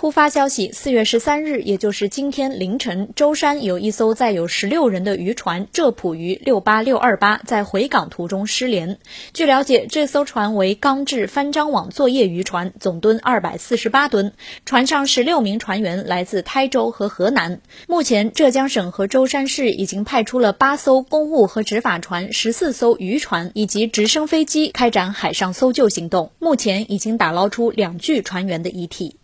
突发消息四月十三日也就是今天凌晨舟山有一艘载有十六人的渔船浙浦渔六八六二八在回港途中失联。据了解这艘船为钢制翻张网作业渔船总吨二百四十八吨船上十六名船员来自台州和河南。目前浙江省和舟山市已经派出了八艘公务和执法船十四艘渔船以及直升飞机开展海上搜救行动。目前已经打捞出两具船员的遗体。